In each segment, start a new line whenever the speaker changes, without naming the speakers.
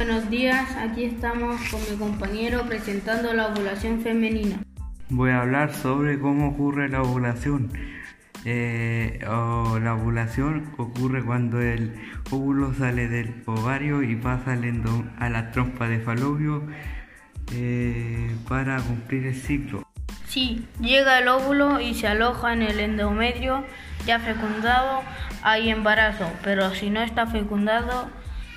Buenos días, aquí estamos con mi compañero presentando la ovulación femenina.
Voy a hablar sobre cómo ocurre la ovulación. Eh, la ovulación ocurre cuando el óvulo sale del ovario y va saliendo a la trompa de falopio eh, para cumplir el ciclo.
Sí, llega el óvulo y se aloja en el endometrio ya fecundado, hay embarazo, pero si no está fecundado,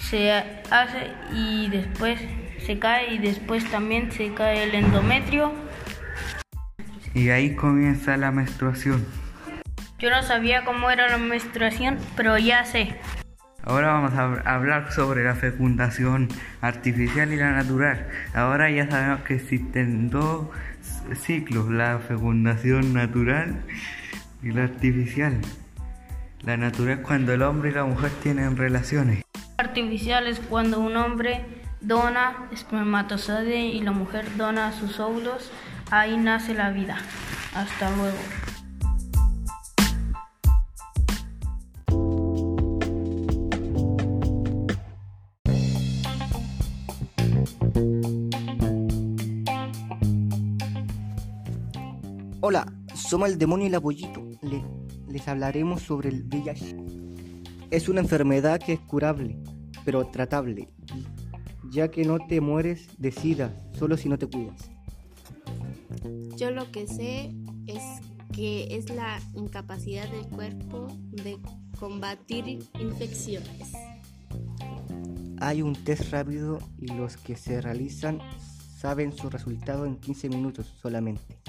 se hace y después se cae y después también se cae el endometrio.
Y ahí comienza la menstruación.
Yo no sabía cómo era la menstruación, pero ya sé.
Ahora vamos a hablar sobre la fecundación artificial y la natural. Ahora ya sabemos que existen dos ciclos, la fecundación natural y la artificial. La natural es cuando el hombre y la mujer tienen relaciones
artificial es cuando un hombre dona espermatozoide y la mujer dona sus óvulos. Ahí nace la vida. Hasta luego.
Hola, somos el demonio y el apoyito. les hablaremos sobre el VIH. Es una enfermedad que es curable pero tratable, ya que no te mueres de sida solo si no te cuidas.
Yo lo que sé es que es la incapacidad del cuerpo de combatir infecciones.
Hay un test rápido y los que se realizan saben su resultado en 15 minutos solamente.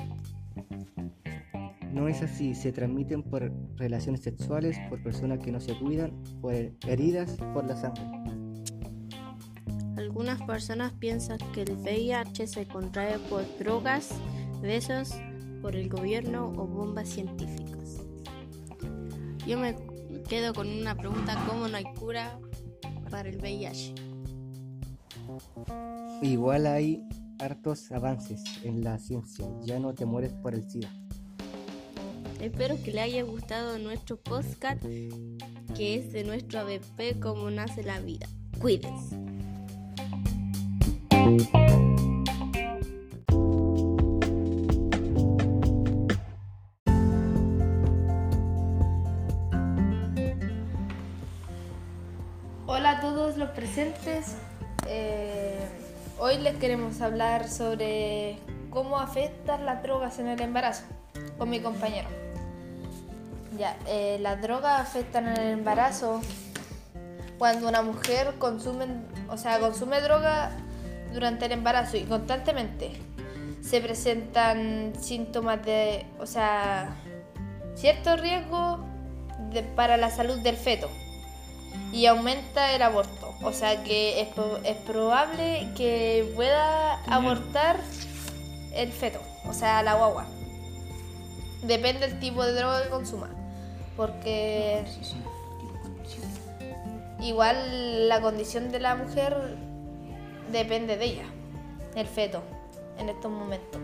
No es así, se transmiten por relaciones sexuales, por personas que no se cuidan, por heridas, por la sangre.
Algunas personas piensan que el VIH se contrae por drogas, besos, por el gobierno o bombas científicas. Yo me quedo con una pregunta, ¿cómo no hay cura para el VIH?
Igual hay hartos avances en la ciencia, ya no te mueres por el SIDA.
Espero que le haya gustado nuestro podcast, que es de nuestro ABP, Cómo nace la vida. Cuídense.
Hola a todos los presentes. Eh, hoy les queremos hablar sobre cómo afectan las drogas en el embarazo con mi compañero. Ya, eh, las drogas afectan el embarazo cuando una mujer consume, o sea, consume droga durante el embarazo y constantemente se presentan síntomas de, o sea, cierto riesgo para la salud del feto y aumenta el aborto. O sea que es, es probable que pueda abortar el feto, o sea, la guagua. Depende del tipo de droga que consuma porque igual la condición de la mujer depende de ella, el feto, en estos momentos.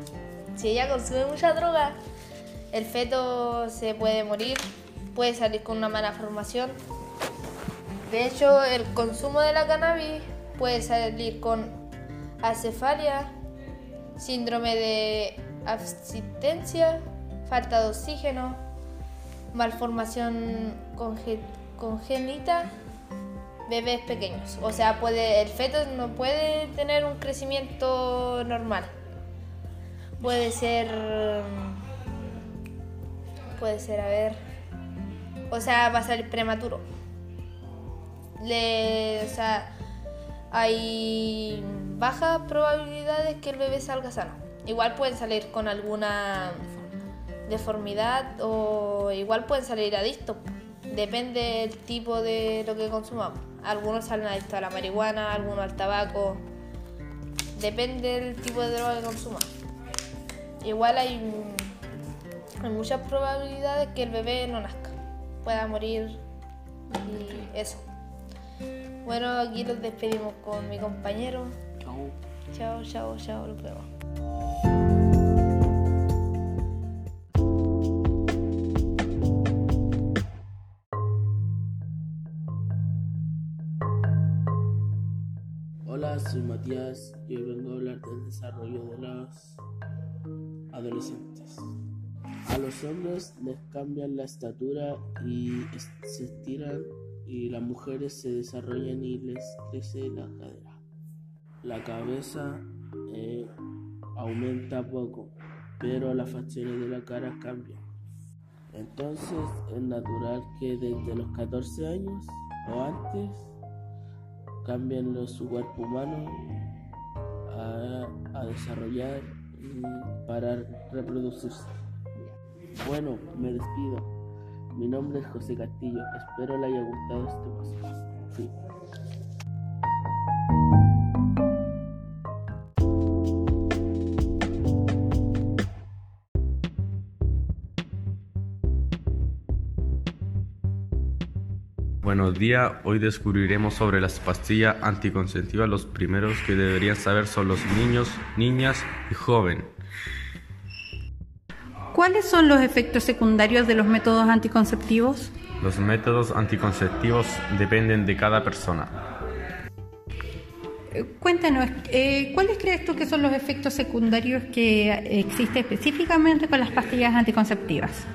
Si ella consume mucha droga, el feto se puede morir, puede salir con una mala formación. De hecho, el consumo de la cannabis puede salir con acefalia, síndrome de abstinencia, falta de oxígeno, malformación congénita, bebés pequeños. O sea, puede, el feto no puede tener un crecimiento normal. Puede ser. Puede ser, a ver. O sea, va a salir prematuro. Le, o sea, hay bajas probabilidades que el bebé salga sano. Igual pueden salir con alguna deformidad o igual pueden salir adictos. Depende del tipo de lo que consumamos. Algunos salen adictos a la marihuana, algunos al tabaco. Depende del tipo de droga que consuman. Igual hay, hay muchas probabilidades que el bebé no nazca, pueda morir y eso. Bueno, aquí los despedimos con mi compañero. Chao. Chao, chao, chao, lo
Hola, soy Matías y hoy vengo a hablar del desarrollo de los adolescentes. A los hombres les cambian la estatura y se estiran y las mujeres se desarrollan y les crece la cadera. La cabeza eh, aumenta poco, pero las facciones de la cara cambian. Entonces es natural que desde los 14 años o antes cambien los, su cuerpo humano a, a desarrollar para reproducirse. Bueno, me despido. Mi nombre es José Castillo. Espero le haya gustado este. Sí.
Buenos días, hoy descubriremos sobre las pastillas anticonceptivas. Los primeros que deberían saber son los niños, niñas y jóvenes.
¿Cuáles son los efectos secundarios de los métodos anticonceptivos?
Los métodos anticonceptivos dependen de cada persona.
Eh, cuéntanos, eh, ¿cuáles crees tú que son los efectos secundarios que existen específicamente con las pastillas anticonceptivas?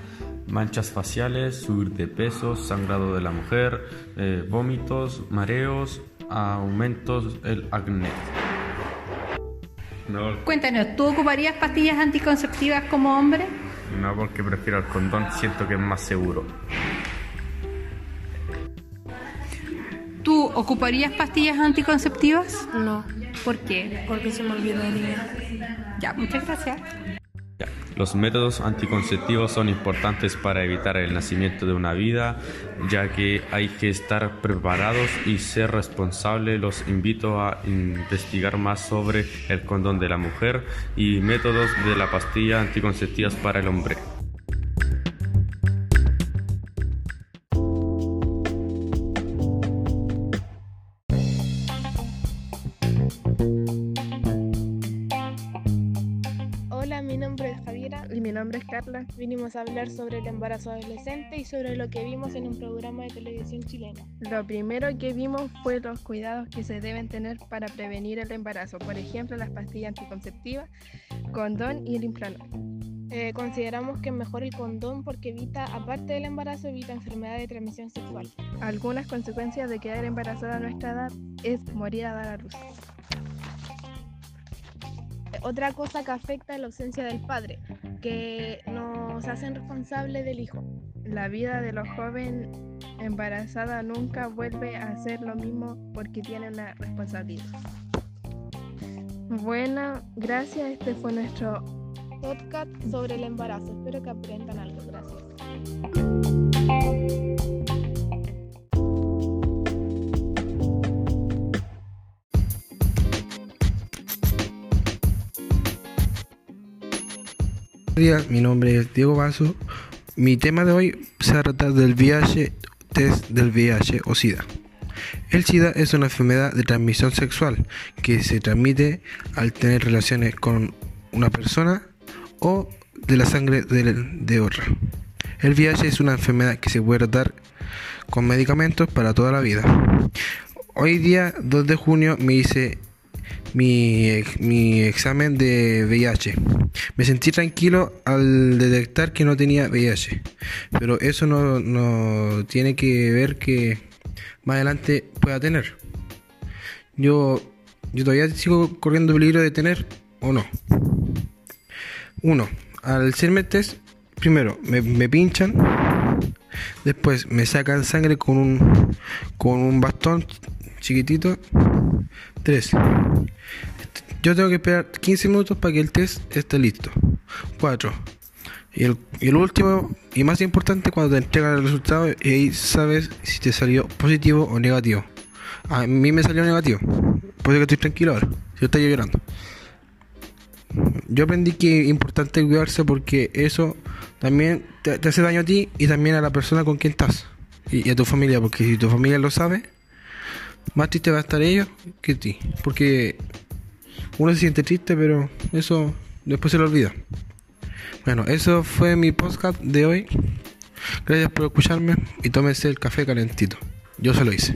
Manchas faciales, subir de peso, sangrado de la mujer, eh, vómitos, mareos, aumentos del acné.
Cuéntanos, ¿tú ocuparías pastillas anticonceptivas como hombre?
No, porque prefiero el condón, siento que es más seguro.
¿Tú ocuparías pastillas anticonceptivas?
No.
¿Por qué?
Porque se me olvidaría.
Ya, muchas gracias.
Los métodos anticonceptivos son importantes para evitar el nacimiento de una vida, ya que hay que estar preparados y ser responsables. Los invito a investigar más sobre el condón de la mujer y métodos de la pastilla anticonceptivas para el hombre.
Vinimos a hablar sobre el embarazo adolescente y sobre lo que vimos en un programa de televisión chileno.
Lo primero que vimos fue los cuidados que se deben tener para prevenir el embarazo, por ejemplo las pastillas anticonceptivas, condón y el implanol.
Eh, consideramos que es mejor el condón porque evita, aparte del embarazo, evita enfermedades de transmisión sexual.
Algunas consecuencias de quedar embarazada a nuestra edad es morir a dar a luz.
Otra cosa que afecta es la ausencia del padre, que nos hacen responsables del hijo.
La vida de los jóvenes embarazada nunca vuelve a ser lo mismo porque tiene una responsabilidad. Bueno, gracias. Este fue nuestro
podcast sobre el embarazo. Espero que aprendan algo. Gracias.
Días, mi nombre es Diego Vaso. Mi tema de hoy se trata del VIH, test del VIH o SIDA. El SIDA es una enfermedad de transmisión sexual que se transmite al tener relaciones con una persona o de la sangre de, de otra. El VIH es una enfermedad que se puede tratar con medicamentos para toda la vida. Hoy día, 2 de junio, me hice mi, mi examen de VIH. Me sentí tranquilo al detectar que no tenía VIH, pero eso no, no tiene que ver que más adelante pueda tener. Yo, yo todavía sigo corriendo peligro de tener o no. Uno, al hacerme test, primero me, me pinchan, después me sacan sangre con un, con un bastón chiquitito. 3. Yo tengo que esperar 15 minutos para que el test esté listo. 4. Y el, y último y más importante cuando te entregan el resultado y sabes si te salió positivo o negativo. A mí me salió negativo. Por eso que estoy tranquilo ahora. Yo estoy llorando. Yo aprendí que es importante cuidarse porque eso también te, hace daño a ti y también a la persona con quien estás. y a tu familia, porque si tu familia lo sabe, más triste va a estar ellos que ti. Porque uno se siente triste, pero eso después se lo olvida. Bueno, eso fue mi podcast de hoy. Gracias por escucharme y tómense el café calentito. Yo se lo hice.